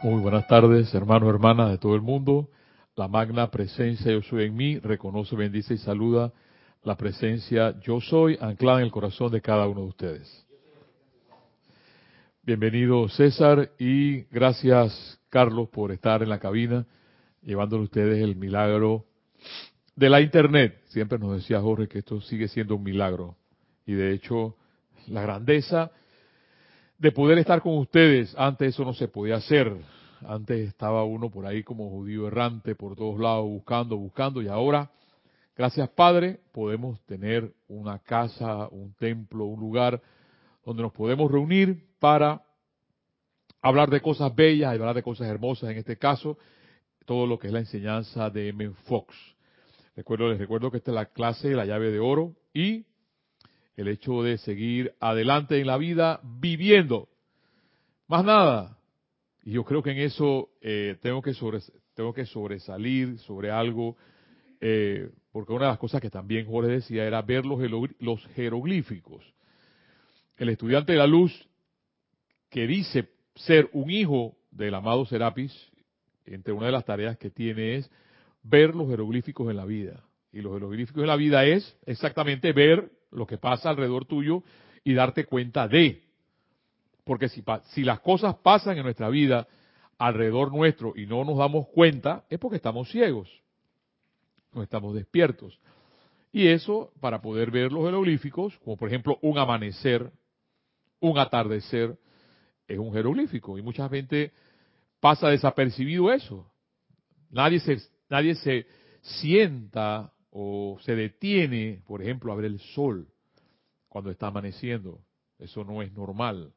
Muy buenas tardes, hermanos, hermanas de todo el mundo. La magna presencia yo soy en mí, reconoce, bendice y saluda la presencia yo soy anclada en el corazón de cada uno de ustedes. Bienvenido César y gracias Carlos por estar en la cabina llevándole ustedes el milagro de la internet. Siempre nos decía Jorge que esto sigue siendo un milagro y de hecho la grandeza de poder estar con ustedes. Antes eso no se podía hacer. Antes estaba uno por ahí como judío errante por todos lados buscando, buscando y ahora, gracias Padre, podemos tener una casa, un templo, un lugar donde nos podemos reunir para hablar de cosas bellas, hablar de cosas hermosas, en este caso, todo lo que es la enseñanza de M. Fox. Recuerdo, les recuerdo que esta es la clase de la llave de oro y el hecho de seguir adelante en la vida viviendo. Más nada. Y yo creo que en eso eh, tengo, que sobresalir sobre algo, eh, porque una de las cosas que también Jorge decía era ver los, los jeroglíficos. El estudiante de la luz que dice ser un hijo del amado Serapis, entre una de las tareas que tiene es ver los jeroglíficos en la vida. Y los jeroglíficos en la vida es exactamente ver lo que pasa alrededor tuyo y darte cuenta de. Porque si, si las cosas pasan en nuestra vida alrededor nuestro y no nos damos cuenta, es porque estamos ciegos, no estamos despiertos. Y eso, para poder ver los jeroglíficos, como por ejemplo un amanecer, un atardecer, es un jeroglífico. Y mucha gente pasa desapercibido eso. Nadie se, nadie se sienta o se detiene, por ejemplo, a ver el sol cuando está amaneciendo. Eso no es normal.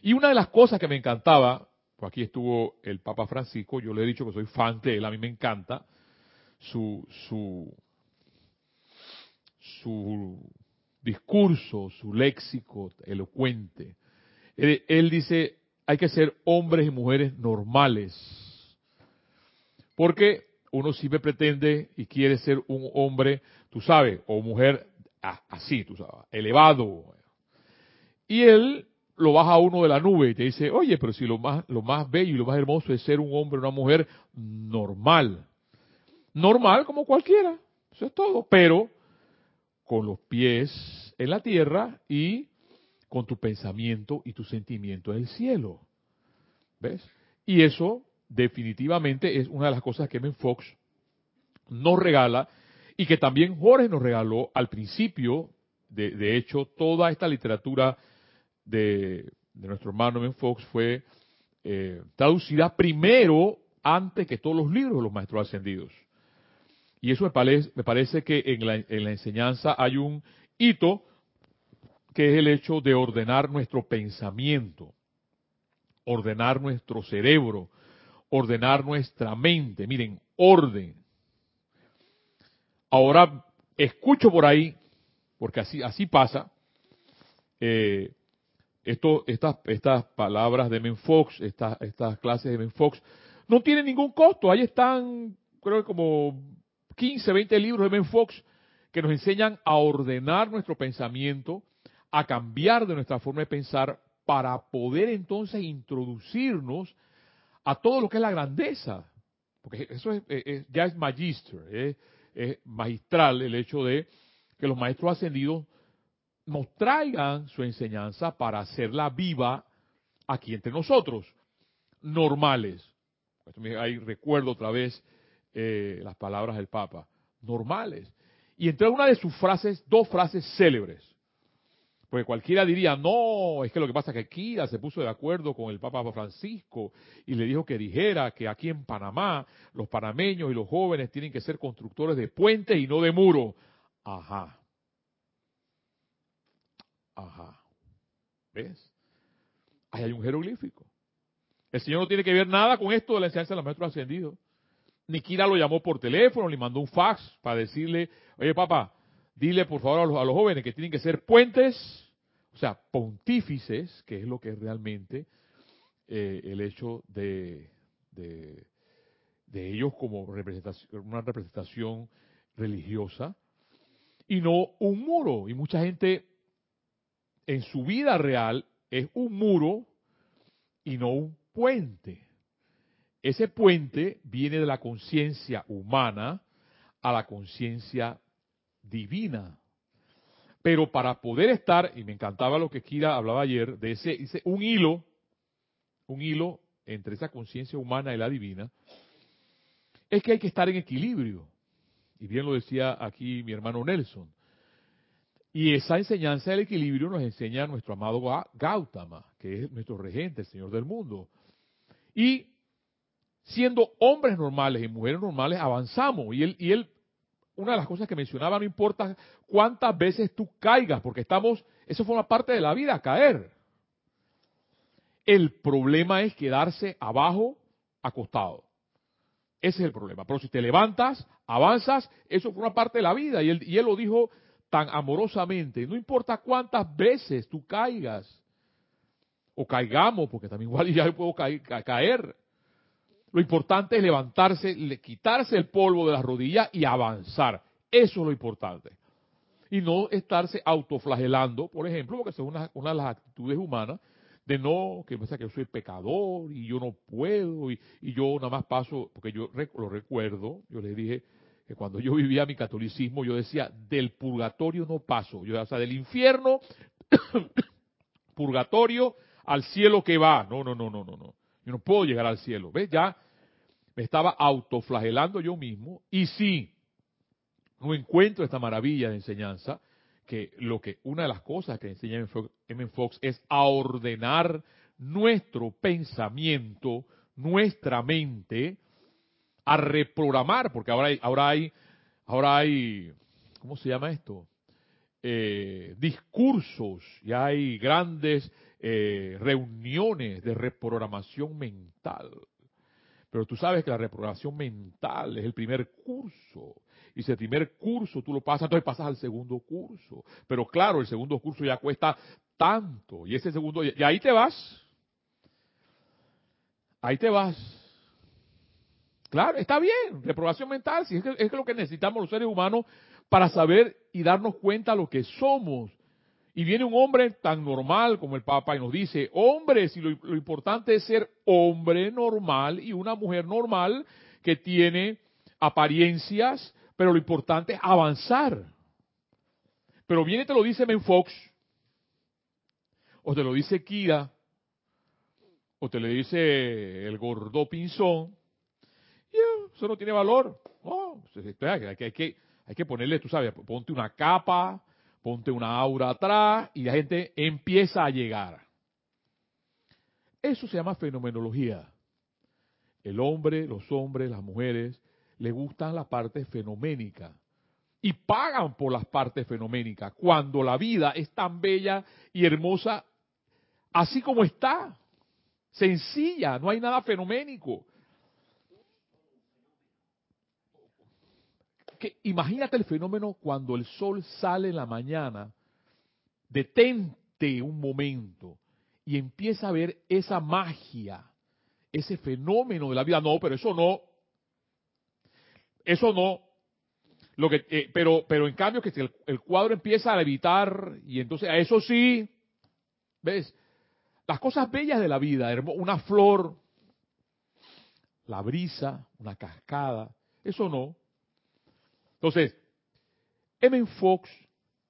Y una de las cosas que me encantaba, pues aquí estuvo el Papa Francisco, yo le he dicho que soy fan de él, a mí me encanta su, su, su discurso, su léxico elocuente. Él, él dice, hay que ser hombres y mujeres normales. Porque uno siempre pretende y quiere ser un hombre, tú sabes, o mujer así, tú sabes, elevado. Y él lo baja a uno de la nube y te dice, oye, pero si lo más, lo más bello y lo más hermoso es ser un hombre o una mujer normal. Normal como cualquiera, eso es todo, pero con los pies en la tierra y con tu pensamiento y tu sentimiento en el cielo. ¿Ves? Y eso definitivamente es una de las cosas que Men Fox nos regala y que también Jorge nos regaló al principio, de, hecho, toda esta literatura de, nuestro hermano Men Fox fue eh, traducida primero antes que todos los libros de los maestros ascendidos. Y eso me parece, me parece que en la, en la enseñanza hay un hito que es el hecho de ordenar nuestro pensamiento, ordenar nuestro cerebro, ordenar nuestra mente. Miren, orden. Ahora escucho por ahí, porque así, así pasa, eh, esto, estas, estas palabras de Menfox, estas, estas clases de Menfox, no tienen ningún costo. Ahí están, creo que como 15, 20 libros de Menfox que nos enseñan a ordenar nuestro pensamiento, a cambiar de nuestra forma de pensar para poder entonces introducirnos a todo lo que es la grandeza. Porque eso es, ya es magister, es magistral el hecho de que los maestros ascendidos nos traigan su enseñanza para hacerla viva aquí entre nosotros, normales. Ahí recuerdo otra vez eh, las palabras del Papa, normales. Y entre una de sus frases, dos frases célebres. Porque cualquiera diría, no, es que lo que pasa es que Kira se puso de acuerdo con el Papa Francisco y le dijo que dijera que aquí en Panamá los panameños y los jóvenes tienen que ser constructores de puentes y no de muros. Ajá. Ajá. ¿Ves? Ahí hay un jeroglífico. El Señor no tiene que ver nada con esto de la enseñanza de los maestros ascendidos. Ni Kira lo llamó por teléfono, le mandó un fax para decirle, oye papá, dile por favor a los, jóvenes que tienen que ser puentes, o sea, pontífices, que es lo que es realmente eh, el hecho de, de, ellos como representación, una representación religiosa, y no un muro. Y mucha gente en su vida real es un muro y no un puente. ese puente viene de la conciencia humana a la conciencia divina. Pero para poder estar, y me encantaba lo que Kira hablaba ayer, de ese, un hilo, un hilo entre esa conciencia humana y la divina, es que hay que estar en equilibrio. Y bien lo decía aquí mi hermano Nelson. Y esa enseñanza del equilibrio nos enseña nuestro amado Gautama, que es nuestro regente, el Señor del mundo. Y siendo hombres normales y mujeres normales, avanzamos. Y él, y él, una de las cosas que mencionaba, no importa cuántas veces tú caigas, porque estamos, eso forma parte de la vida, caer. El problema es quedarse abajo, acostado. Ese es el problema. Pero si te levantas, avanzas, eso forma parte de la vida. Y él, y él lo dijo tan amorosamente. No importa cuántas veces tú caigas, o caigamos, porque también igual ya puedo caer. Lo importante es levantarse, quitarse el polvo de las rodillas y avanzar. Eso es lo importante. Y no estarse autoflagelando, por ejemplo, porque es una, una de las actitudes humanas de no, que piensa que yo soy pecador y yo no puedo y, yo nada más paso, porque yo lo recuerdo, yo le dije que cuando yo vivía mi catolicismo yo decía, del purgatorio no paso, yo, o sea, del infierno, purgatorio al cielo que va, no, no, no, no, no, no, yo no puedo llegar al cielo, ¿ves? Ya me estaba autoflagelando yo mismo y si no encuentro esta maravilla de enseñanza, que lo que una de las cosas que enseña M. Fox es a ordenar nuestro pensamiento, nuestra mente, a reprogramar, porque ahora hay, ahora hay, ahora hay, ¿cómo se llama esto? Eh, discursos, ya hay grandes eh, reuniones de reprogramación mental. Pero tú sabes que la reprogramación mental es el primer curso. Y si el primer curso tú lo pasas, entonces pasas al segundo curso. Pero claro, el segundo curso ya cuesta tanto. Y ese segundo, y ahí te vas. Ahí te vas. Claro, está bien, reprobación mental, si es, que, es lo que necesitamos los seres humanos para saber y darnos cuenta lo que somos. Y viene un hombre tan normal como el Papa y nos dice, hombre, si lo, importante es ser hombre normal y una mujer normal que tiene apariencias pero lo importante es avanzar. Pero viene y te lo dice Ben Fox, o te lo dice Kira, o te lo dice el gordo Pinzón, y eso no tiene valor. que, hay que ponerle, tú sabes, ponte una capa, ponte una aura atrás, y la gente empieza a llegar. Eso se llama fenomenología. El hombre, los hombres, las mujeres, le gustan las partes fenoménicas y pagan por las partes fenoménicas cuando la vida es tan bella y hermosa así como está, sencilla, no hay nada fenoménico. Que, imagínate el fenómeno cuando el sol sale en la mañana, detente un momento y empieza a ver esa magia, ese fenómeno de la vida. No, pero eso no, eso no. Lo que, eh, pero, pero en cambio que el, el cuadro empieza a levitar y entonces a eso sí, ¿ves? Las cosas bellas de la vida, una flor, la brisa, una cascada, eso no. Entonces, M. Fox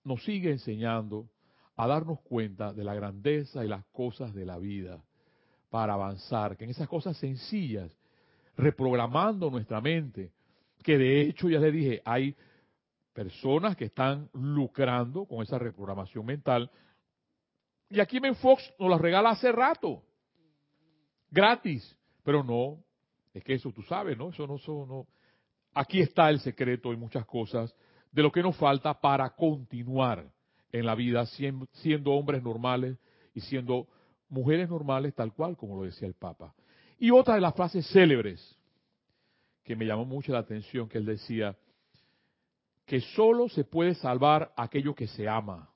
nos sigue enseñando a darnos cuenta de la grandeza y las cosas de la vida para avanzar, que en esas cosas sencillas, reprogramando nuestra mente, que de hecho ya le dije, hay personas que están lucrando con esa reprogramación mental. Y aquí Ben Fox nos la regala hace rato, gratis, pero no, es que eso tú sabes, ¿no? Eso no, eso no. Aquí está el secreto y muchas cosas de lo que nos falta para continuar en la vida siendo, hombres normales y siendo mujeres normales tal cual como lo decía el Papa. Y otra de las frases célebres que me llamó mucho la atención, que él decía que solo se puede salvar aquello que se ama.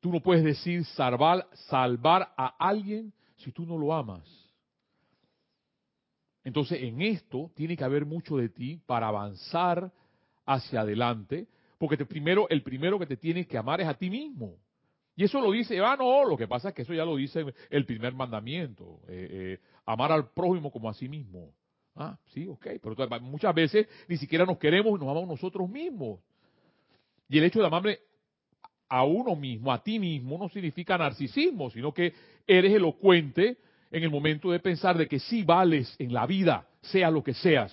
Tú no puedes decir salvar, salvar a alguien si tú no lo amas. Entonces en esto tiene que haber mucho de ti para avanzar hacia adelante, porque primero, el primero que te tiene que amar es a ti mismo. Y eso lo dice, ah, no, lo que pasa es que eso ya lo dice el primer mandamiento. eh, eh, amar al prójimo como a sí mismo. Ah, sí, ok, pero muchas veces ni siquiera nos queremos y nos amamos nosotros mismos. Y el hecho de amarme a uno mismo, a ti mismo, no significa narcisismo, sino que eres elocuente en el momento de pensar de que sí vales en la vida, sea lo que seas.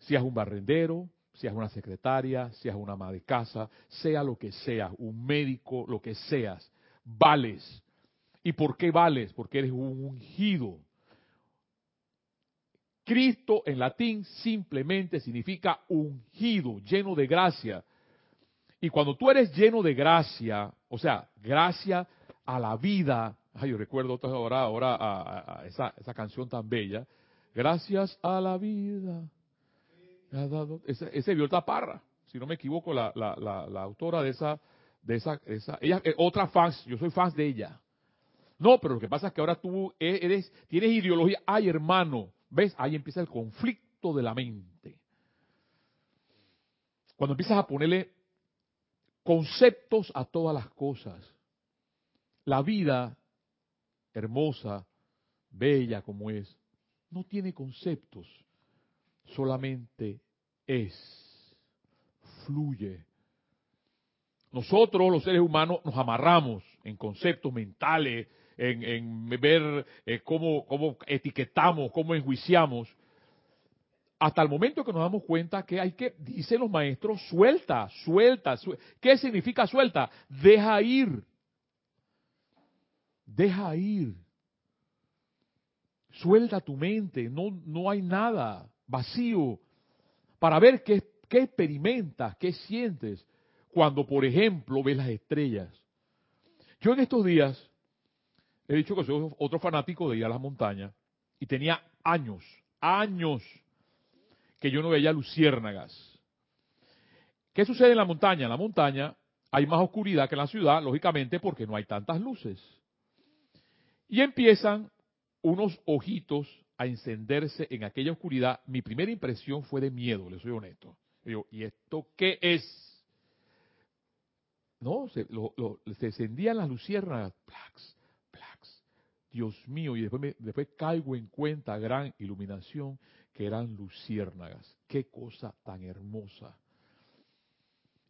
Seas un barrendero, seas una secretaria, seas una ama de casa, sea lo que seas, un médico, lo que seas, vales. ¿Y por qué vales? Porque eres un ungido. Cristo en latín simplemente significa ungido, lleno de gracia. Y cuando tú eres lleno de gracia, o sea, gracia a la vida, ay, yo recuerdo ahora, ahora a, esa, esa canción tan bella, gracias a la vida ese, ese Violeta Parra, si no me equivoco, la, la, la, autora de esa, de esa, esa, ella es otra fans, yo soy fan de ella. No, pero lo que pasa es que ahora tú e, eres, tienes ideología, ay hermano, ¿ves? Ahí empieza el conflicto de la mente. Cuando empiezas a ponerle conceptos a todas las cosas, la vida hermosa, bella como es, no tiene conceptos solamente es, fluye. Nosotros, los seres humanos, nos amarramos en conceptos mentales, en, ver eh, cómo, cómo etiquetamos, cómo enjuiciamos, hasta el momento que nos damos cuenta que hay que, dicen los maestros, suelta, suelta. suelta. ¿Qué significa suelta? Deja ir. Deja ir. Suelta tu mente, no, no hay nada vacío, para ver qué, qué experimentas, qué sientes cuando, por ejemplo, ves las estrellas. Yo en estos días he dicho que soy otro fanático de ir a las montañas y tenía años, años que yo no veía luciérnagas. ¿Qué sucede en la montaña? En la montaña hay más oscuridad que en la ciudad, lógicamente porque no hay tantas luces. Y empiezan unos ojitos a encenderse en aquella oscuridad, mi primera impresión fue de miedo, le soy honesto. Digo, ¿y esto qué es? No, se, encendían las luciernas, plax, plax. Dios mío, y después, después caigo en cuenta, gran iluminación, que eran luciérnagas. Qué cosa tan hermosa.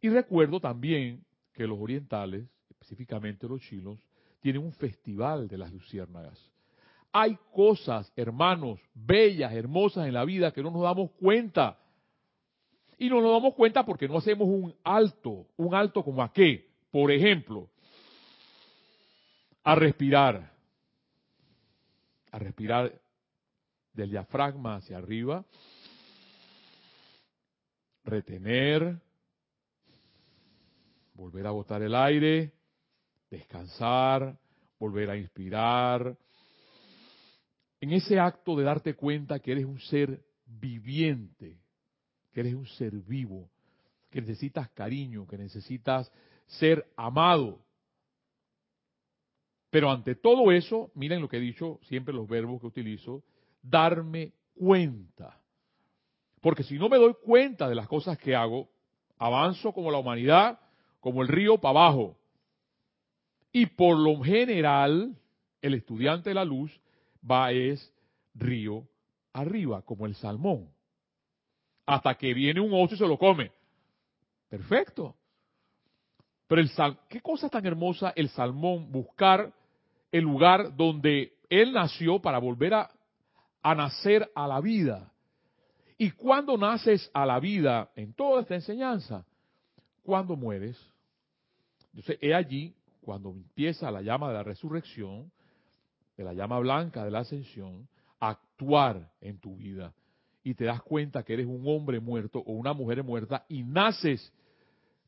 Y recuerdo también que los orientales, específicamente los chinos, tienen un festival de las luciérnagas. Hay cosas, hermanos, bellas, hermosas en la vida que no nos damos cuenta. Y no nos damos cuenta porque no hacemos un alto, un alto como a qué. Por ejemplo, a respirar. A respirar del diafragma hacia arriba. Retener. Volver a botar el aire. Descansar. Volver a inspirar en ese acto de darte cuenta que eres un ser viviente, que eres un ser vivo, que necesitas cariño, que necesitas ser amado. Pero ante todo eso, miren lo que he dicho, siempre los verbos que utilizo, darme cuenta. Porque si no me doy cuenta de las cosas que hago, avanzo como la humanidad, como el río para abajo. Y por lo general, el estudiante de la luz va es río arriba, como el salmón. Hasta que viene un oso y se lo come. Perfecto. Pero el sal, qué cosa tan hermosa el salmón buscar el lugar donde él nació para volver a, a nacer a la vida. Y cuando naces a la vida en toda esta enseñanza, cuando mueres, entonces he allí cuando empieza la llama de la resurrección, de la llama blanca de la ascensión, actuar en tu vida. Y te das cuenta que eres un hombre muerto o una mujer muerta y naces,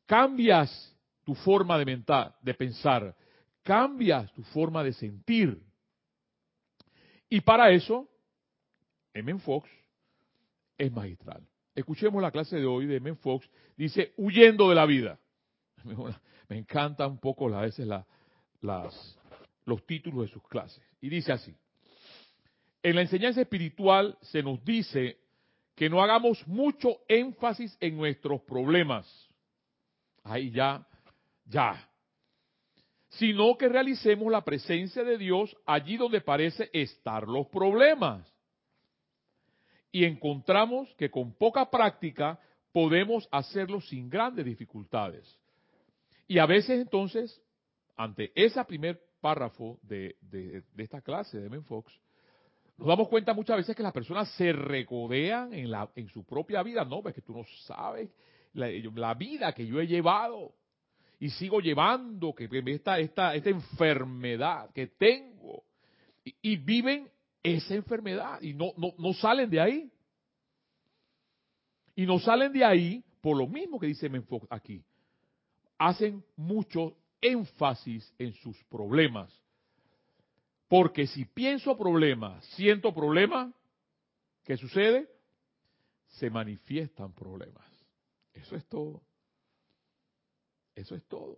cambias tu forma de, de pensar, cambias tu forma de sentir. Y para eso, M. Fox es magistral. Escuchemos la clase de hoy de M. Fox. Dice, huyendo de la vida. Me encanta un poco a veces las, los títulos de sus clases. Y dice así, en la enseñanza espiritual se nos dice que no hagamos mucho énfasis en nuestros problemas. Ahí ya, ya. sino que realicemos la presencia de Dios allí donde parece estar los problemas. Y encontramos que con poca práctica podemos hacerlo sin grandes dificultades. Y a veces entonces, ante ese primer párrafo de, esta clase de Menfox, nos damos cuenta muchas veces que las personas se recodean en, la, en su propia vida. No, es que tú no sabes la, vida que yo he llevado y sigo llevando, que esta, esta, esta enfermedad que tengo, y, viven esa enfermedad y no, no, no salen de ahí. Y no salen de ahí por lo mismo que dice Menfox aquí. Hacen mucho énfasis en sus problemas. Porque si pienso problemas, siento problemas, ¿qué sucede? Se manifiestan problemas. Eso es todo. Eso es todo.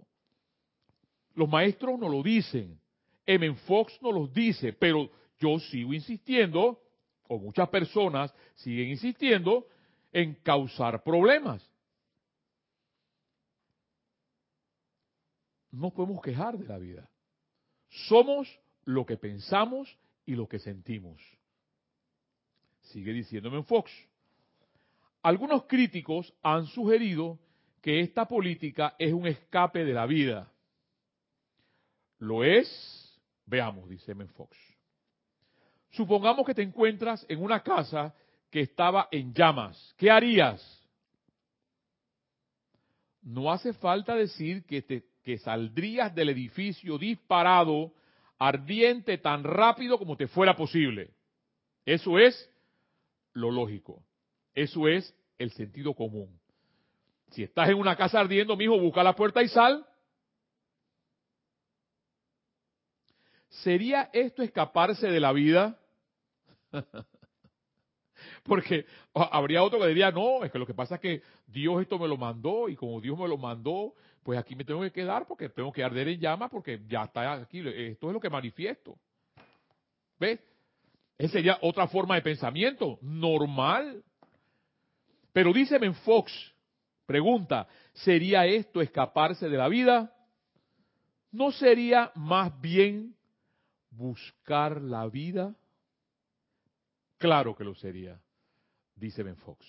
Los maestros no lo dicen. M. Fox no los dice, pero yo sigo insistiendo, o muchas personas siguen insistiendo, en causar problemas. No podemos quejar de la vida. Somos lo que pensamos y lo que sentimos. Sigue diciéndome en Fox. Algunos críticos han sugerido que esta política es un escape de la vida. ¿Lo es? Veamos, dice Fox. Supongamos que te encuentras en una casa que estaba en llamas. ¿Qué harías? No hace falta decir que, te, que saldrías del edificio disparado, ardiente, tan rápido como te fuera posible. Eso es lo lógico. Eso es el sentido común. Si estás en una casa ardiendo, mijo, busca la puerta y sal. ¿Sería esto escaparse de la vida? Porque habría otro que diría, no, es que lo que pasa es que Dios esto me lo mandó y como Dios me lo mandó, pues aquí me tengo que quedar porque tengo que arder en llamas porque ya está aquí, esto es lo que manifiesto. ¿Ves? Esa sería otra forma de pensamiento, normal. Pero díceme en Fox, pregunta, ¿sería esto escaparse de la vida? ¿No sería más bien buscar la vida? Claro que lo sería dice Ben Fox.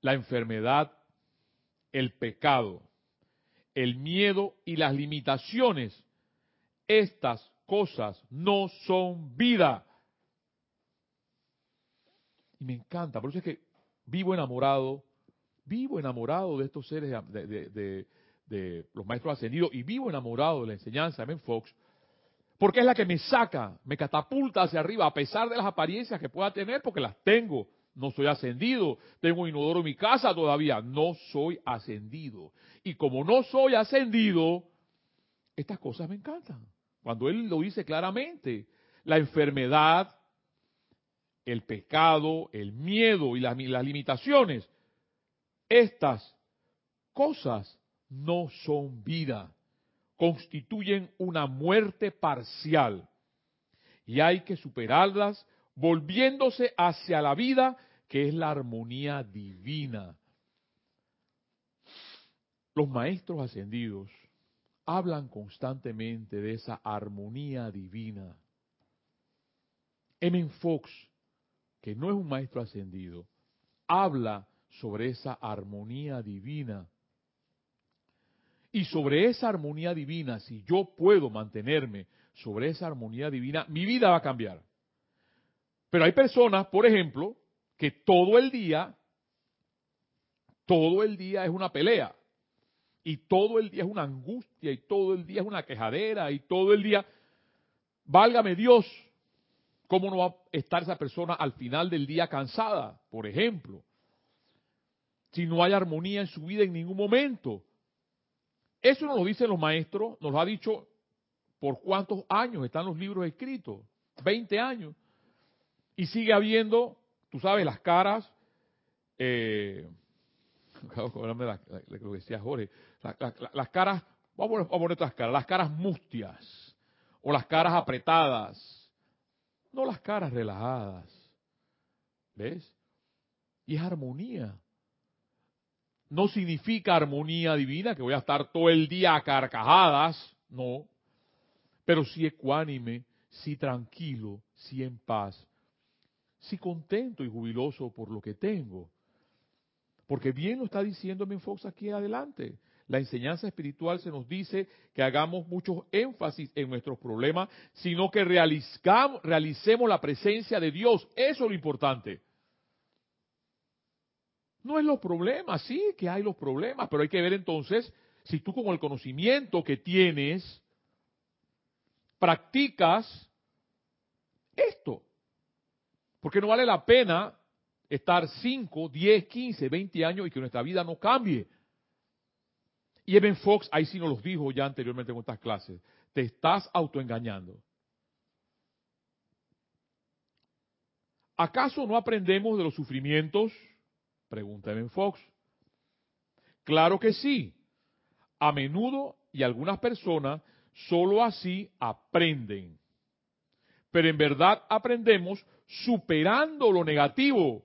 La enfermedad, el pecado, el miedo y las limitaciones, estas cosas no son vida. Y me encanta, por eso es que vivo enamorado, vivo enamorado de estos seres de, los maestros ascendidos y vivo enamorado de la enseñanza de Ben Fox, porque es la que me saca, me catapulta hacia arriba, a pesar de las apariencias que pueda tener, porque las tengo. No soy ascendido, tengo inodoro en mi casa todavía, no soy ascendido. Y como no soy ascendido, estas cosas me encantan. Cuando él lo dice claramente, la enfermedad, el pecado, el miedo y las, las limitaciones, estas cosas no son vida constituyen una muerte parcial y hay que superarlas volviéndose hacia la vida que es la armonía divina. Los maestros ascendidos hablan constantemente de esa armonía divina. M. Fox, que no es un maestro ascendido, habla sobre esa armonía divina y sobre esa armonía divina, si yo puedo mantenerme sobre esa armonía divina, mi vida va a cambiar. Pero hay personas, por ejemplo, que todo el día, todo el día es una pelea. Y todo el día es una angustia, y todo el día es una quejadera, y todo el día, válgame Dios, ¿cómo no va a estar esa persona al final del día cansada, por ejemplo? Si no hay armonía en su vida en ningún momento. Eso nos lo dicen los maestros, nos lo ha dicho por cuántos años están los libros escritos, 20 años. Y sigue habiendo, tú sabes, las caras, eh, lo que decía Jorge, las caras, vamos a poner otras caras, las caras mustias o las caras apretadas, no las caras relajadas. ¿Ves? Y es armonía no significa armonía divina, que voy a estar todo el día a carcajadas, no, pero sí ecuánime, sí tranquilo, sí en paz, sí contento y jubiloso por lo que tengo. Porque bien lo está diciendo Fox aquí adelante. La enseñanza espiritual se nos dice que hagamos mucho énfasis en nuestros problemas, sino que realicemos la presencia de Dios. Eso es lo importante. No es los problemas, sí que hay los problemas, pero hay que ver entonces si tú con el conocimiento que tienes practicas esto. Porque no vale la pena estar 5, 10, 15, 20 años y que nuestra vida no cambie. Y Eben Fox, ahí sí nos los dijo ya anteriormente en estas clases, te estás autoengañando. ¿Acaso no aprendemos de los sufrimientos? Pregunta Eben Fox. Claro que sí. A menudo y algunas personas solo así aprenden. Pero en verdad aprendemos superando lo negativo,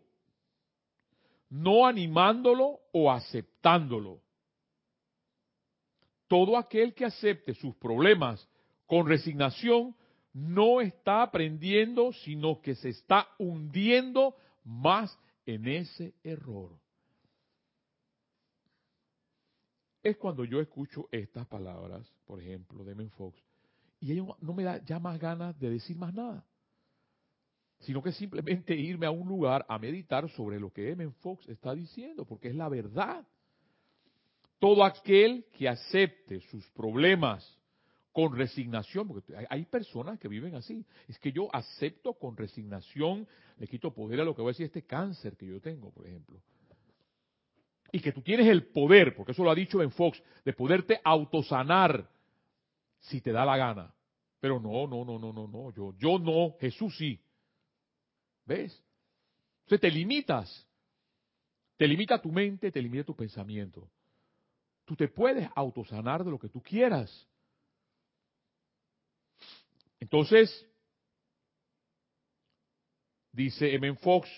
no animándolo o aceptándolo. Todo aquel que acepte sus problemas con resignación no está aprendiendo, sino que se está hundiendo más en ese error. Es cuando yo escucho estas palabras, por ejemplo, de Men Fox, y ello no me da ya más ganas de decir más nada, sino que simplemente irme a un lugar a meditar sobre lo que Emen Fox está diciendo, porque es la verdad. Todo aquel que acepte sus problemas con resignación, porque hay personas que viven así, es que yo acepto con resignación, le quito poder a lo que voy a decir, este cáncer que yo tengo, por ejemplo. Y que tú tienes el poder, porque eso lo ha dicho Ben Fox, de poderte autosanar si te da la gana. Pero no, no, no, no, no, no, yo, yo no, Jesús sí. ¿Ves? Entonces te limitas. Te limita tu mente, te limita tu pensamiento. Tú te puedes autosanar de lo que tú quieras. Entonces, dice M. Fox,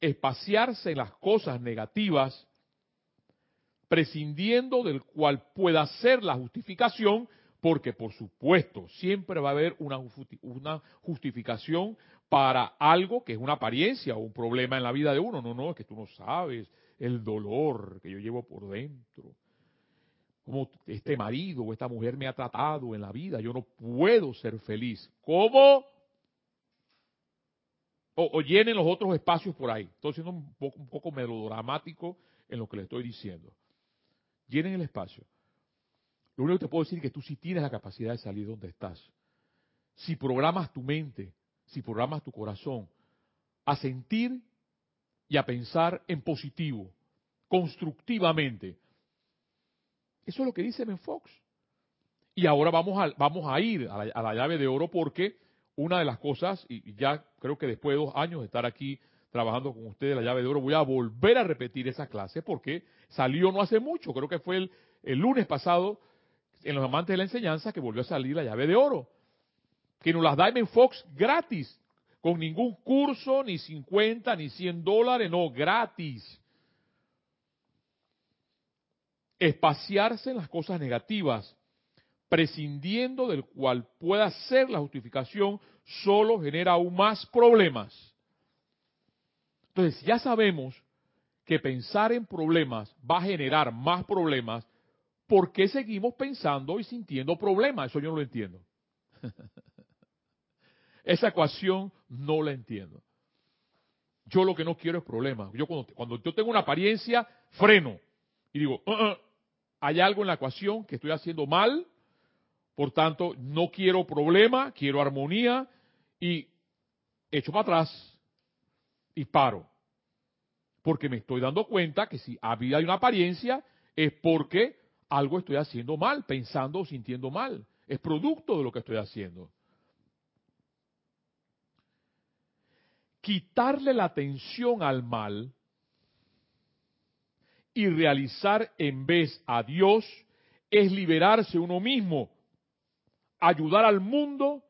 espaciarse en las cosas negativas, prescindiendo del cual pueda ser la justificación, porque por supuesto siempre va a haber una, justificación para algo que es una apariencia o un problema en la vida de uno. No, no, es que tú no sabes el dolor que yo llevo por dentro cómo este marido o esta mujer me ha tratado en la vida, yo no puedo ser feliz. ¿Cómo? O, llenen los otros espacios por ahí. Estoy siendo un poco, un poco melodramático en lo que le estoy diciendo. Llenen el espacio. Lo único que te puedo decir es que tú sí tienes la capacidad de salir donde estás. Si programas tu mente, si programas tu corazón a sentir y a pensar en positivo, constructivamente, eso es lo que dice Ben Fox. Y ahora vamos a, vamos a ir a la, llave de oro porque una de las cosas, y ya creo que después de dos años de estar aquí trabajando con ustedes la llave de oro, voy a volver a repetir esa clase porque salió no hace mucho, creo que fue el, el lunes pasado en los amantes de la enseñanza que volvió a salir la llave de oro. Que nos las da Fox gratis, con ningún curso, ni 50, ni 100 dólares, no, gratis espaciarse en las cosas negativas, prescindiendo del cual pueda ser la justificación, solo genera aún más problemas. Entonces, ya sabemos que pensar en problemas va a generar más problemas, ¿por qué seguimos pensando y sintiendo problemas? Eso yo no lo entiendo. Esa ecuación no la entiendo. Yo lo que no quiero es problemas. Yo cuando, cuando yo tengo una apariencia, freno y digo, uh, uh, hay algo en la ecuación que estoy haciendo mal, por tanto, no quiero problema, quiero armonía y echo para atrás y paro. Porque me estoy dando cuenta que si había una apariencia es porque algo estoy haciendo mal, pensando o sintiendo mal. Es producto de lo que estoy haciendo. Quitarle la atención al mal y realizar en vez a Dios es liberarse uno mismo, ayudar al mundo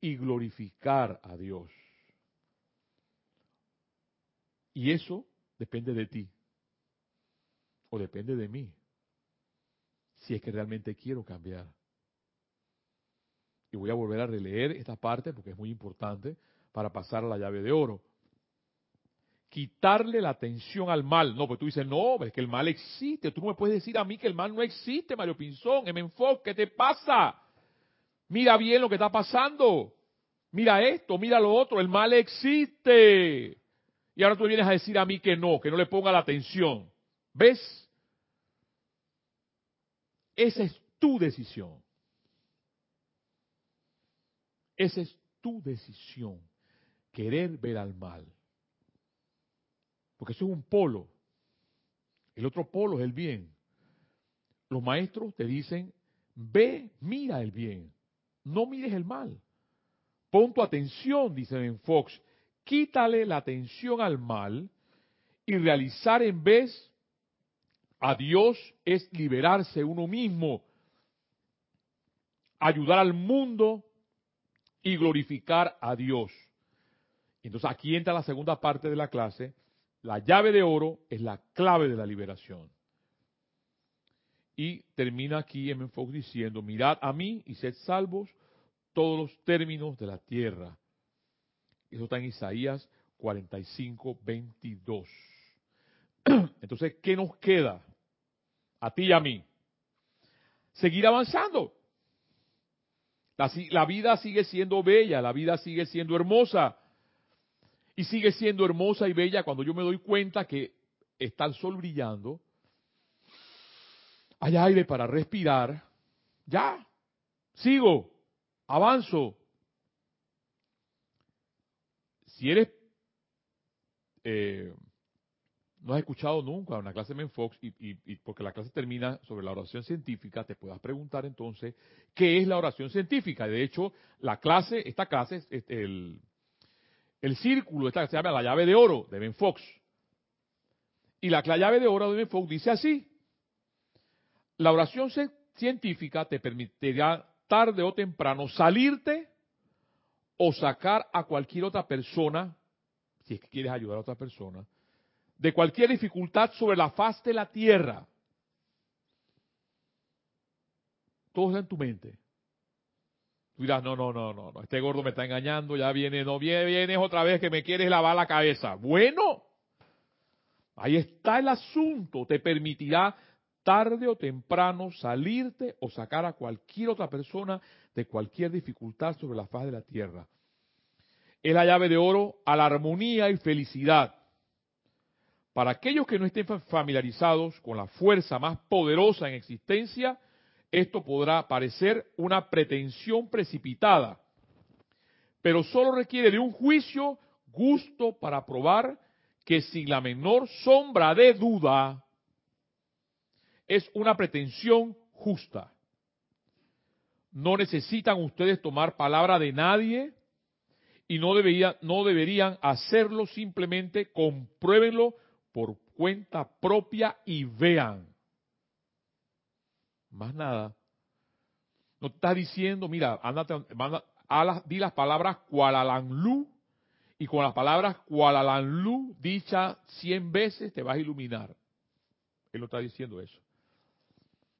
y glorificar a Dios. Y eso depende de ti o depende de mí, si es que realmente quiero cambiar. y voy a volver a releer esta parte porque es muy importante para pasar a la llave de oro. Quitarle la atención al mal. No, pues tú dices, no, es que el mal existe. Tú no me puedes decir a mí que el mal no existe, Mario Pinzón. Me enfoque, ¿qué te pasa? Mira bien lo que está pasando. Mira esto, mira lo otro. El mal existe. Y ahora tú vienes a decir a mí que no, que no le ponga la atención. ¿Ves? Esa es tu decisión. Esa es tu decisión. Querer ver al mal. Porque eso es un polo. El otro polo es el bien. Los maestros te dicen, ve, mira el bien. No mires el mal. Pon tu atención, dicen en Fox. Quítale la atención al mal y realizar en vez a Dios es liberarse uno mismo, ayudar al mundo y glorificar a Dios. Entonces aquí entra la segunda parte de la clase. La llave de oro es la clave de la liberación. Y termina aquí en Fox diciendo, mirad a mí y sed salvos todos los términos de la tierra. Eso está en Isaías 45, 22. Entonces, ¿qué nos queda? A ti y a mí. Seguir avanzando. La, vida sigue siendo bella, la vida sigue siendo hermosa. Y sigue siendo hermosa y bella cuando yo me doy cuenta que está el sol brillando, hay aire para respirar, ya, sigo, avanzo. Si eres eh, no has escuchado nunca una clase de Menfox y, y, porque la clase termina sobre la oración científica, te puedas preguntar entonces qué es la oración científica. De hecho, la clase, esta clase, el, el círculo, esta se llama la llave de oro de Menfox. Y la, la llave de oro de Menfox dice así, la oración científica te permitirá tarde o temprano salirte o sacar a cualquier otra persona, si es que quieres ayudar a otra persona, de cualquier dificultad sobre la faz de la tierra. Todo está en tu mente. Tú dirás, no, no, no, no, este gordo me está engañando, ya viene, no viene, vienes otra vez que me quieres lavar la cabeza. Bueno, ahí está el asunto, te permitirá tarde o temprano salirte o sacar a cualquier otra persona de cualquier dificultad sobre la faz de la tierra. Es la llave de oro a la armonía y felicidad. Para aquellos que no estén familiarizados con la fuerza más poderosa en existencia, esto podrá parecer una pretensión precipitada, pero solo requiere de un juicio gusto para probar que sin la menor sombra de duda es una pretensión justa. No necesitan ustedes tomar palabra de nadie y no, no deberían hacerlo, simplemente compruébenlo por cuenta propia y vean. Más nada. No te estás diciendo, mira, ándate, di las palabras Kualalanlu y con las palabras Kualalanlu dichas cien veces te vas a iluminar. Él no está diciendo eso.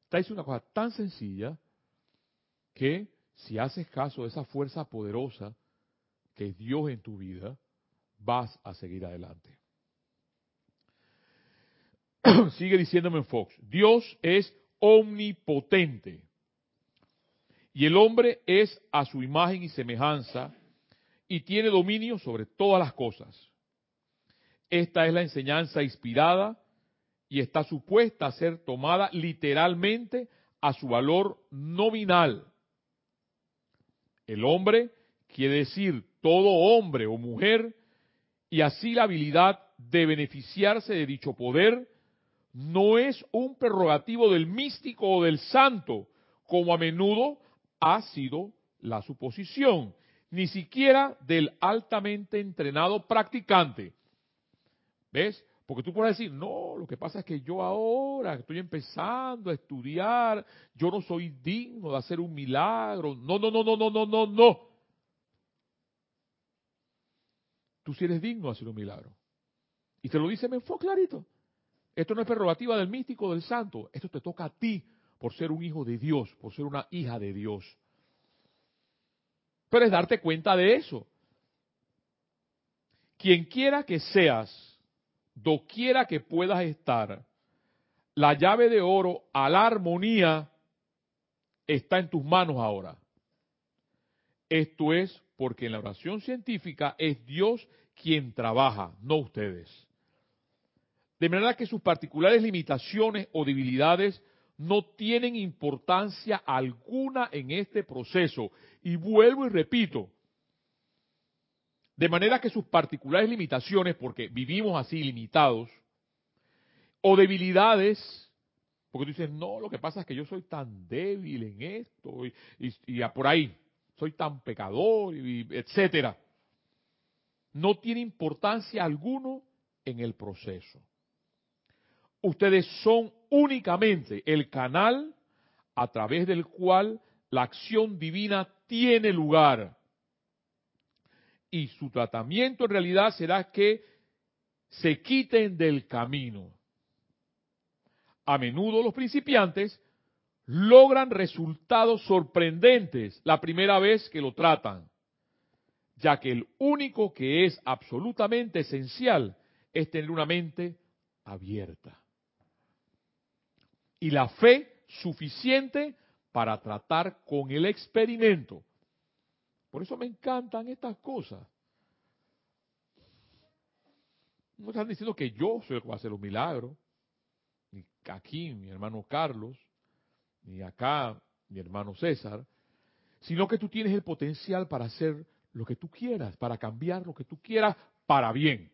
Está diciendo una cosa tan sencilla que si haces caso de esa fuerza poderosa que es Dios en tu vida, vas a seguir adelante. sigue diciéndome en Fox, Dios es omnipotente y el hombre es a su imagen y semejanza y tiene dominio sobre todas las cosas. Esta es la enseñanza inspirada y está supuesta a ser tomada literalmente a su valor nominal. El hombre quiere decir todo hombre o mujer y así la habilidad de beneficiarse de dicho poder no es un prerrogativo del místico o del santo, como a menudo ha sido la suposición, ni siquiera del altamente entrenado practicante. ¿Ves? Porque tú puedes decir, no, lo que pasa es que yo ahora estoy empezando a estudiar, yo no soy digno de hacer un milagro. No, no, no, no, no, no, no, no. Tú sí eres digno de hacer un milagro. Y te lo dice fue clarito. Esto no es prerrogativa del místico del santo. Esto te toca a ti por ser un hijo de Dios, por ser una hija de Dios. Pero es darte cuenta de eso. Quien quiera que seas, doquiera que puedas estar, la llave de oro a la armonía está en tus manos ahora. Esto es porque en la oración científica es Dios quien trabaja, no ustedes. De manera que sus particulares limitaciones o debilidades no tienen importancia alguna en este proceso. Y vuelvo y repito, de manera que sus particulares limitaciones, porque vivimos así limitados, o debilidades, porque tú dices, no, lo que pasa es que yo soy tan débil en esto, y, y, por ahí, soy tan pecador, etcétera. No tiene importancia alguno en el proceso. Ustedes son únicamente el canal a través del cual la acción divina tiene lugar y su tratamiento en realidad será que se quiten del camino. A menudo los principiantes logran resultados sorprendentes la primera vez que lo tratan, ya que el único que es absolutamente esencial es tener una mente abierta y la fe suficiente para tratar con el experimento por eso me encantan estas cosas. No están diciendo que yo soy el que va a hacer los milagros, ni aquí mi hermano Carlos, ni acá mi hermano César, sino que tú tienes el potencial para hacer lo que tú quieras, para cambiar lo que tú quieras para bien.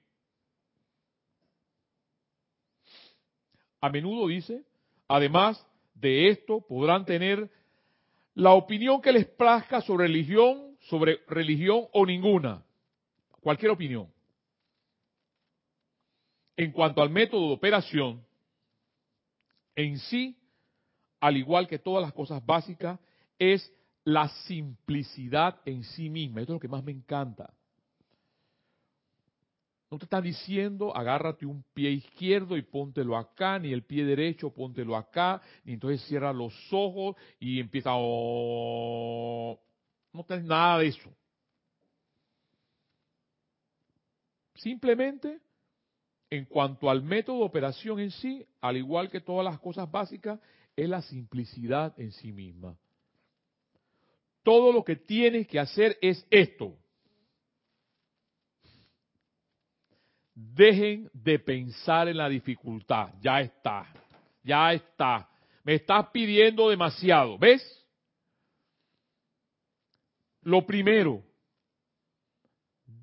A menudo dice, además de esto, podrán tener la opinión que les plazca sobre religión sobre religión o ninguna, cualquier opinión. En cuanto al método de operación, en sí, al igual que todas las cosas básicas, es la simplicidad en sí misma. Esto es lo que más me encanta. No te están diciendo, agárrate un pie izquierdo y póntelo acá, ni el pie derecho, póntelo acá, ni entonces cierra los ojos y empieza, oh, no tenés nada de eso. Simplemente, en cuanto al método de operación en sí, al igual que todas las cosas básicas, es la simplicidad en sí misma. Todo lo que tienes que hacer es esto. Dejen de pensar en la dificultad. Ya está. Ya está. Me estás pidiendo demasiado. ¿Ves? Lo primero,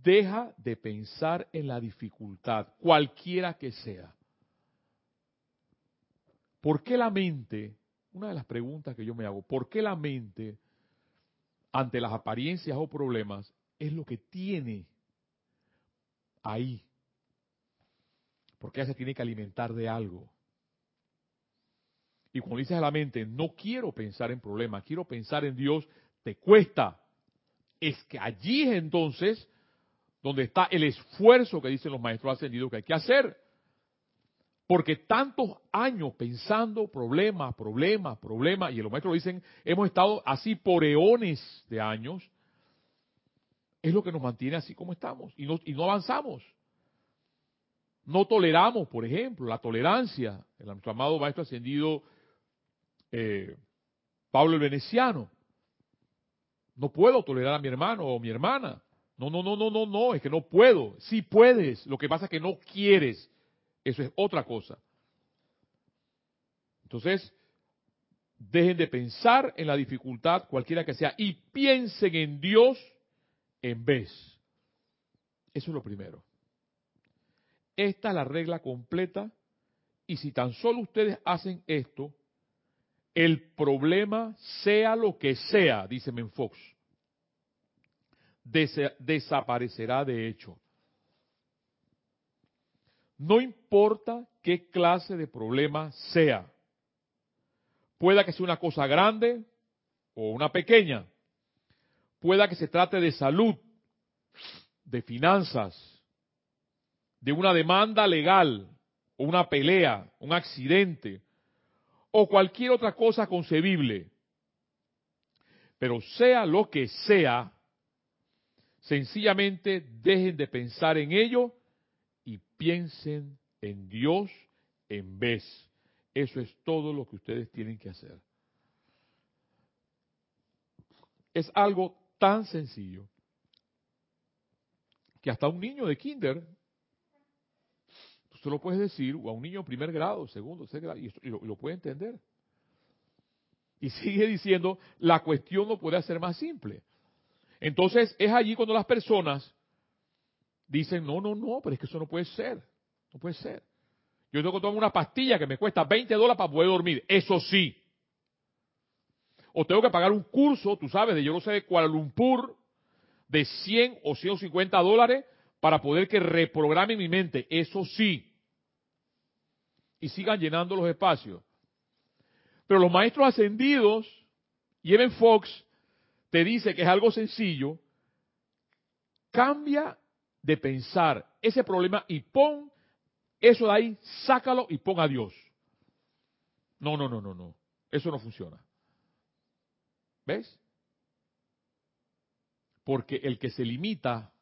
deja de pensar en la dificultad, cualquiera que sea. ¿Por qué la mente, una de las preguntas que yo me hago, ¿por qué la mente ante las apariencias o problemas es lo que tiene ahí? Porque ella se tiene que alimentar de algo. Y cuando dices a la mente, no quiero pensar en problemas, quiero pensar en Dios, te cuesta es que allí es entonces donde está el esfuerzo que dicen los maestros ascendidos que hay que hacer. Porque tantos años pensando problemas, problemas, problemas, y los maestros dicen, hemos estado así por eones de años, es lo que nos mantiene así como estamos y no, y no avanzamos. No toleramos, por ejemplo, la tolerancia, el amado maestro ascendido eh, Pablo el Veneciano. No puedo tolerar a mi hermano o mi hermana. No, no, no, no, no, no, es que no puedo. Sí puedes, lo que pasa es que no quieres. Eso es otra cosa. Entonces, dejen de pensar en la dificultad, cualquiera que sea, y piensen en Dios en vez. Eso es lo primero. Esta es la regla completa y si tan solo ustedes hacen esto, el problema, sea lo que sea, dice Menfox, desaparecerá de hecho. No importa qué clase de problema sea. Pueda que sea una cosa grande o una pequeña. Pueda que se trate de salud, de finanzas, de una demanda legal, o una pelea, un accidente, o cualquier otra cosa concebible. Pero sea lo que sea, Sencillamente dejen de pensar en ello y piensen en Dios en vez. Eso es todo lo que ustedes tienen que hacer. Es algo tan sencillo que hasta un niño de kinder, tú lo puedes decir, a un niño de primer grado, segundo, tercer grado, y, lo, puede entender. Y sigue diciendo, la cuestión no puede ser más simple. Entonces es allí cuando las personas dicen, no, no, no, pero es que eso no puede ser, no puede ser. Yo tengo que tomar una pastilla que me cuesta 20 dólares para poder dormir, eso sí. O tengo que pagar un curso, tú sabes, de yo no sé, de Kuala Lumpur, de 100 o 150 dólares para poder que reprograme mi mente, eso sí. Y sigan llenando los espacios. Pero los maestros ascendidos, y Evan Fox te dice que es algo sencillo, cambia de pensar ese problema y pon eso de ahí, sácalo y pon a Dios. No, no, no, no, no. Eso no funciona. ¿Ves? Porque el que se limita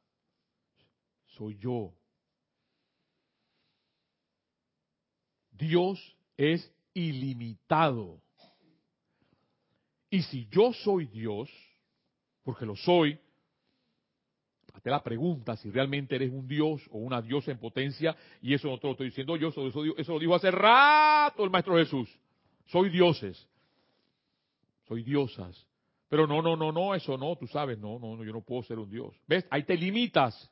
soy yo. Dios es ilimitado. Y si yo soy Dios, porque lo soy, hazte la pregunta si realmente eres un Dios o una diosa en potencia, y eso no te lo estoy diciendo yo, eso, eso, eso lo dijo hace rato el Maestro Jesús. Soy dioses, soy diosas. Pero no, no, no, no, eso no, tú sabes, no, no, no, yo no puedo ser un Dios. ¿Ves? Ahí te limitas.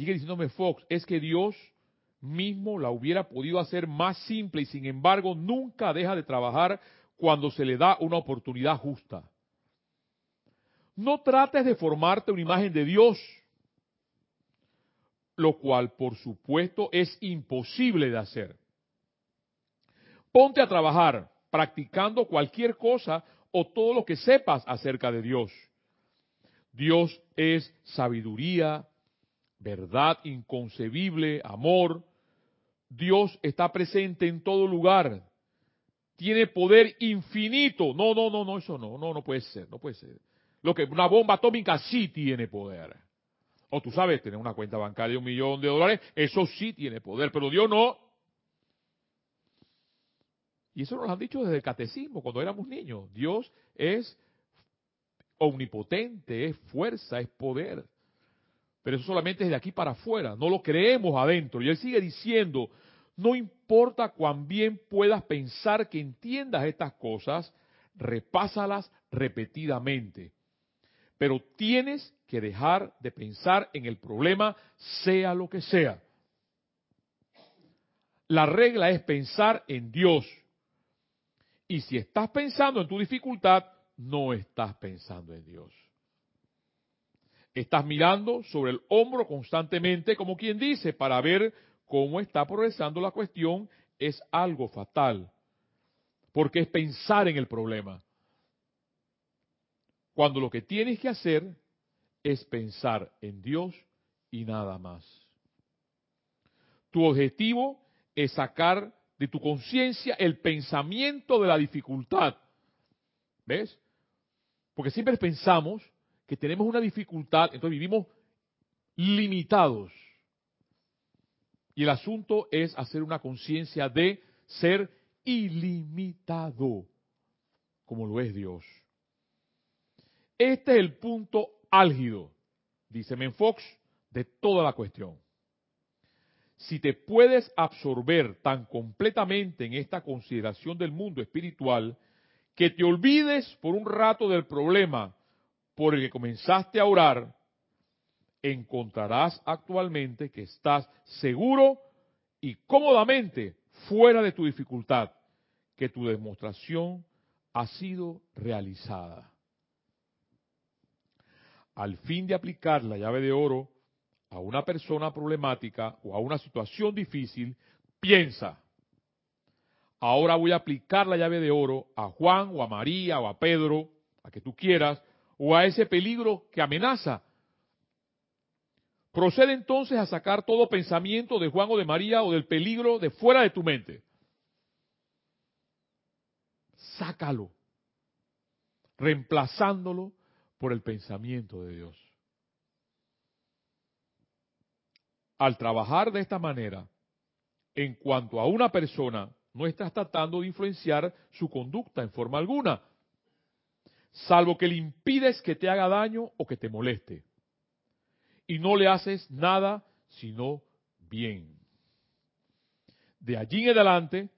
Sigue diciéndome Fox, es que Dios mismo la hubiera podido hacer más simple y sin embargo nunca deja de trabajar cuando se le da una oportunidad justa. No trates de formarte una imagen de Dios, lo cual por supuesto es imposible de hacer. Ponte a trabajar, practicando cualquier cosa o todo lo que sepas acerca de Dios. Dios es sabiduría, verdad inconcebible, amor. Dios está presente en todo lugar. Tiene poder infinito. No, no, no, no, eso no, no, no puede ser, no puede ser. Lo que una bomba atómica sí tiene poder. O tú sabes, tener una cuenta bancaria de un millón de dólares, eso sí tiene poder, pero Dios no. Y eso nos lo han dicho desde el catecismo, cuando éramos niños. Dios es omnipotente, es fuerza, es poder. Pero eso solamente es de aquí para afuera, no lo creemos adentro. Y él sigue diciendo, no importa cuán bien puedas pensar que entiendas estas cosas, repásalas repetidamente. Pero tienes que dejar de pensar en el problema, sea lo que sea. La regla es pensar en Dios, y si estás pensando en tu dificultad, no estás pensando en Dios. Estás mirando sobre el hombro constantemente, como quien dice, para ver cómo está progresando la cuestión, es algo fatal. Porque es pensar en el problema. Cuando lo que tienes que hacer es pensar en Dios y nada más. Tu objetivo es sacar de tu conciencia el pensamiento de la dificultad. ¿Ves? Porque siempre pensamos que tenemos una dificultad, entonces vivimos limitados. Y el asunto es hacer una conciencia de ser ilimitado, como lo es Dios. Este es el punto álgido, dice Menfox, de toda la cuestión si te puedes absorber tan completamente en esta consideración del mundo espiritual, que te olvides por un rato del problema por el que comenzaste a orar, encontrarás actualmente que estás seguro y cómodamente fuera de tu dificultad, que tu demostración ha sido realizada. Al fin de aplicar la llave de oro a una persona problemática o a una situación difícil, piensa, ahora voy a aplicar la llave de oro a Juan o a María o a Pedro, a que tú quieras, o a ese peligro que amenaza. Procede entonces a sacar todo pensamiento de Juan o de María o del peligro de fuera de tu mente. Sácalo. reemplazándolo por el pensamiento de Dios. Al trabajar de esta manera, en cuanto a una persona, no estás tratando de influenciar su conducta en forma alguna, salvo que le impides que te haga daño o que te moleste. Y no le haces nada sino bien. De allí en adelante,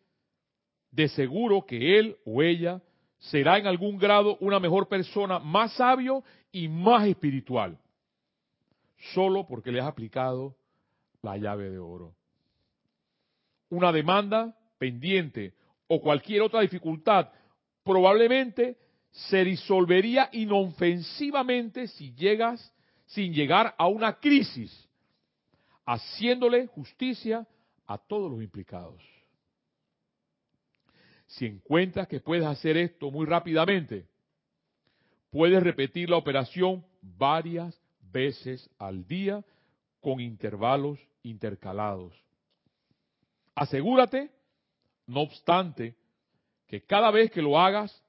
de seguro que él o ella será en algún grado una mejor persona, más sabio y más espiritual, solo porque le has aplicado la llave de oro. Una demanda pendiente o cualquier otra dificultad probablemente se disolvería inofensivamente si llegas sin llegar a una crisis, haciéndole justicia a todos los implicados. Si encuentras que puedes hacer esto muy rápidamente, puedes repetir la operación varias veces al día con intervalos intercalados. Asegúrate, no obstante, que cada vez que lo hagas,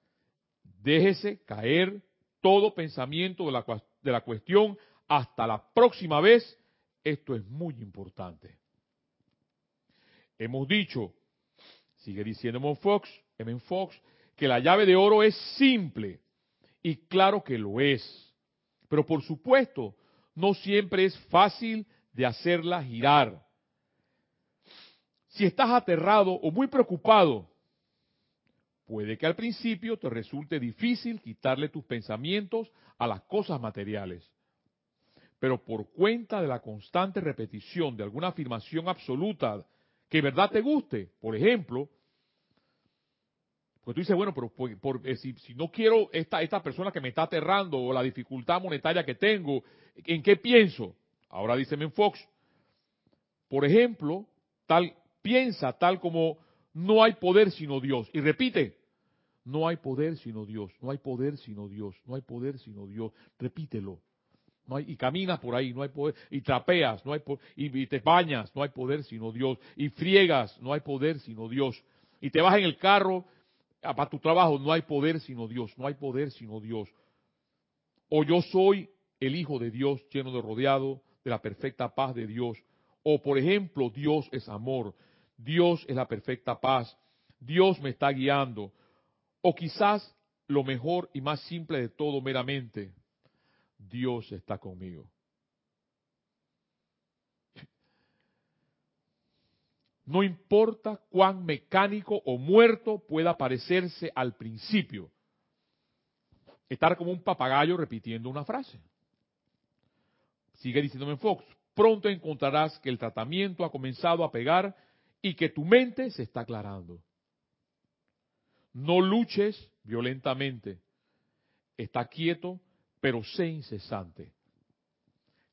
déjese caer todo pensamiento de la, de la cuestión hasta la próxima vez. Esto es muy importante. Hemos dicho, sigue diciendo M. Fox, M. Fox, que la llave de oro es simple. Y claro que lo es. Pero por supuesto, no siempre es fácil de hacerla girar. Si estás aterrado o muy preocupado, puede que al principio te resulte difícil quitarle tus pensamientos a las cosas materiales. Pero por cuenta de la constante repetición de alguna afirmación absoluta que verdad te guste, por ejemplo, porque tú dices, bueno, pero eh, si, no quiero esta, esta persona que me está aterrando o la dificultad monetaria que tengo, ¿en qué pienso? Ahora dice Fox, por ejemplo, tal, piensa tal como no hay poder sino Dios. Y repite, no hay poder sino Dios, no hay poder sino Dios, no hay poder sino Dios. Repítelo. No hay, y caminas por ahí, no hay poder, y trapeas, no hay y, y te bañas, no hay poder sino Dios, y friegas, no hay poder sino Dios, y te vas en el carro para tu trabajo, no hay poder sino Dios, no hay poder sino Dios. O yo soy el Hijo de Dios lleno de rodeado de la perfecta paz de Dios. O por ejemplo, Dios es amor, Dios es la perfecta paz, Dios me está guiando. O quizás lo mejor y más simple de todo meramente, Dios está conmigo. No importa cuán mecánico o muerto pueda parecerse al principio. Estar como un papagayo repitiendo una frase. Sigue diciéndome Fox, pronto encontrarás que el tratamiento ha comenzado a pegar y que tu mente se está aclarando. No luches violentamente. Está quieto, pero sé incesante.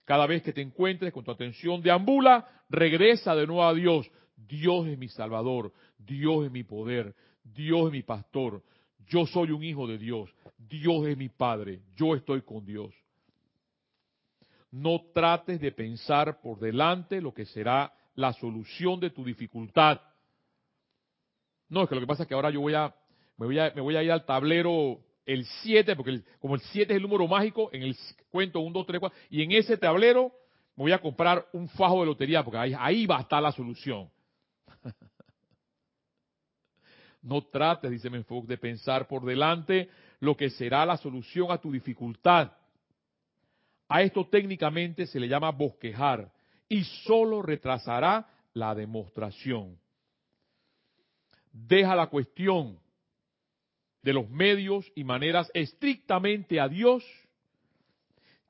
Cada vez que te encuentres con tu atención deambula, regresa de nuevo a Dios. Dios es mi Salvador, Dios es mi poder, Dios es mi pastor, yo soy un hijo de Dios, Dios es mi Padre, yo estoy con Dios. No trates de pensar por delante lo que será la solución de tu dificultad. No, es que lo que pasa es que ahora yo voy a, me voy a, ir al tablero el 7, porque como el 7 es el número mágico, en el cuento 1, 2, 3, 4, y en ese tablero me voy a comprar un fajo de lotería, porque ahí, ahí va a estar la solución. no trates, dice Menfox, de pensar por delante lo que será la solución a tu dificultad. A esto técnicamente se le llama bosquejar y solo retrasará la demostración. Deja la cuestión de los medios y maneras estrictamente a Dios.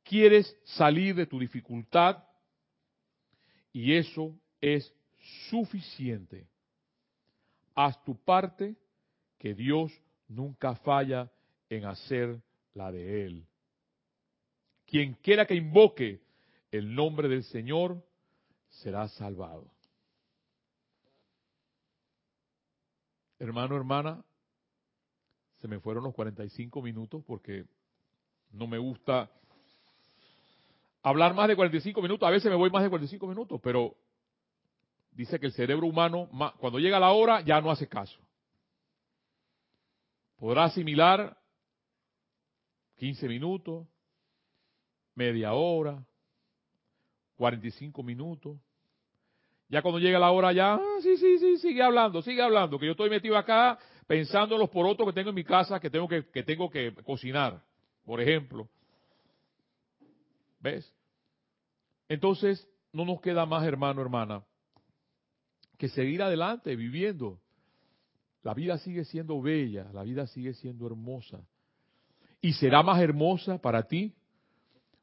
Quieres salir de tu dificultad y eso es suficiente. Haz tu parte que Dios nunca falla en hacer la de Él. Quien quiera que invoque el nombre del Señor será salvado. Hermano, hermana, se me fueron los 45 minutos porque no me gusta hablar más de 45 minutos. A veces me voy más de 45 minutos, pero dice que el cerebro humano, cuando llega la hora, ya no hace caso. Podrá asimilar 15 minutos, media hora, 45 minutos. Ya cuando llega la hora ya, ah, sí, sí, sí, sigue hablando, sigue hablando, que yo estoy metido acá pensando en los porotos que tengo en mi casa que tengo que, que tengo que cocinar, por ejemplo. ¿Ves? Entonces, no nos queda más, hermano, hermana, que seguir adelante viviendo. La vida sigue siendo bella, la vida sigue siendo hermosa. Y será más hermosa para ti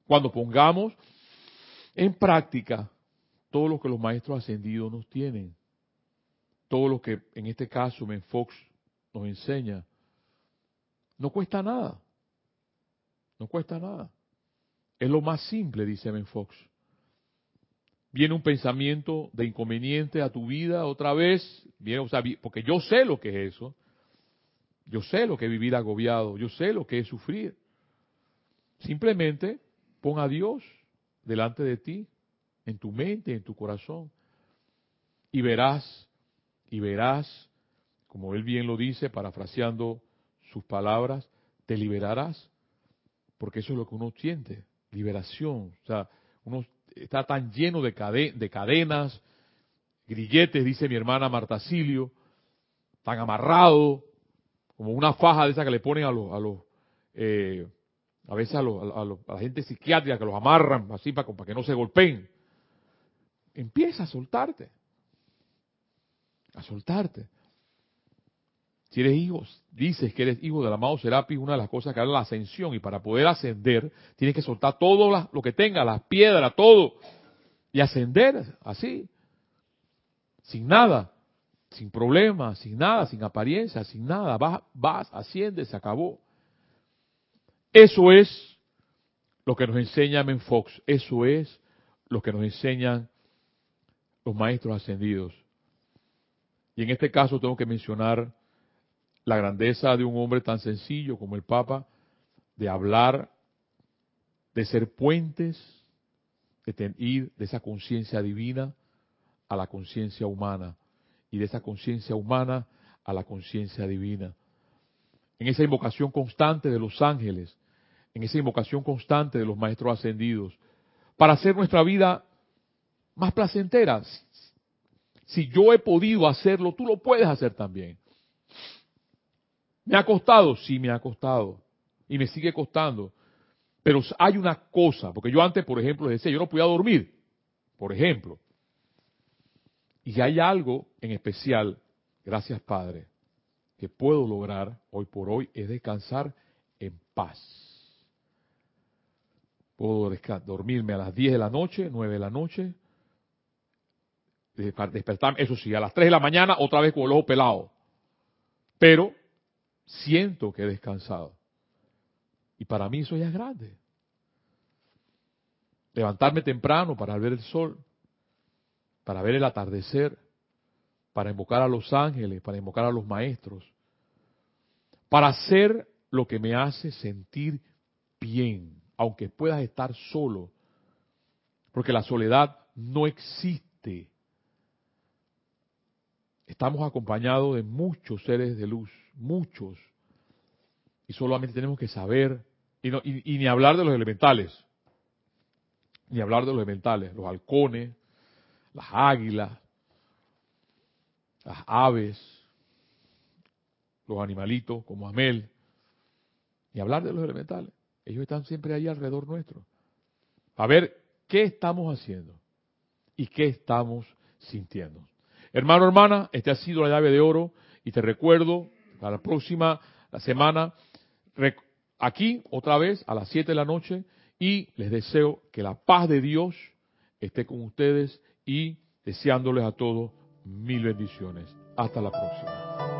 cuando pongamos en práctica todo lo que los maestros ascendidos nos tienen. Todo lo que en este caso Menfox nos enseña. No cuesta nada. No cuesta nada. Es lo más simple, dice Menfox. Viene un pensamiento de inconveniente a tu vida otra vez, viene, o sea, porque yo sé lo que es eso. Yo sé lo que es vivir agobiado, yo sé lo que es sufrir. Simplemente pon a Dios delante de ti, en tu mente, en tu corazón, y verás, y verás, como él bien lo dice, parafraseando sus palabras, te liberarás, porque eso es lo que uno siente, liberación. O sea, uno está tan lleno de, de cadenas, grilletes, dice mi hermana Marta Silio, tan amarrado, como una faja de esa que le ponen a los, a los eh, a veces a, la gente psiquiátrica que los amarran así para, para que no se golpeen. Empieza a soltarte. A soltarte. Si eres dices que eres hijo del amado Serapis, una de las cosas que habla la ascensión, y para poder ascender, tienes que soltar todo lo que tenga, las piedras, todo, y ascender así, sin nada, sin problemas, sin nada, sin apariencia, sin nada, vas, vas, asciendes, se acabó. Eso es lo que nos enseña Menfox, eso es lo que nos enseñan los maestros ascendidos. Y en este caso tengo que mencionar la grandeza de un hombre tan sencillo como el Papa, de hablar, de ser puentes, de ir de esa conciencia divina a la conciencia humana y de esa conciencia humana a la conciencia divina. En esa invocación constante de los ángeles, en esa invocación constante de los maestros ascendidos, para hacer nuestra vida más placentera. Si yo he podido hacerlo, tú lo puedes hacer también. ¿Me ha costado? Sí, me ha costado. Y me sigue costando. Pero hay una cosa, porque yo antes, por ejemplo, decía, yo no podía dormir, por ejemplo. Y hay algo en especial, gracias Padre, que puedo lograr hoy por hoy, es descansar en paz. Puedo dormirme a las 10 de la noche, 9 de la noche, despertarme, eso sí, a las 3 de la mañana otra vez con el ojo pelado. Pero siento que he descansado. Y para mí eso ya es grande. Levantarme temprano para ver el sol, para ver el atardecer, para invocar a los ángeles, para invocar a los maestros, para hacer lo que me hace sentir bien, aunque puedas estar solo, porque la soledad no existe. Estamos acompañados de muchos seres de luz, muchos. Y solamente tenemos que saber, y, y, ni hablar de los elementales, ni hablar de los elementales, los halcones, las águilas, las aves, los animalitos como Amel, ni hablar de los elementales. Ellos están siempre ahí alrededor nuestro. A ver qué estamos haciendo y qué estamos sintiendo. Hermano, hermana, este ha sido la llave de oro y te recuerdo para la próxima semana, aquí otra vez a las 7 de la noche y les deseo que la paz de Dios esté con ustedes y deseándoles a todos mil bendiciones. Hasta la próxima.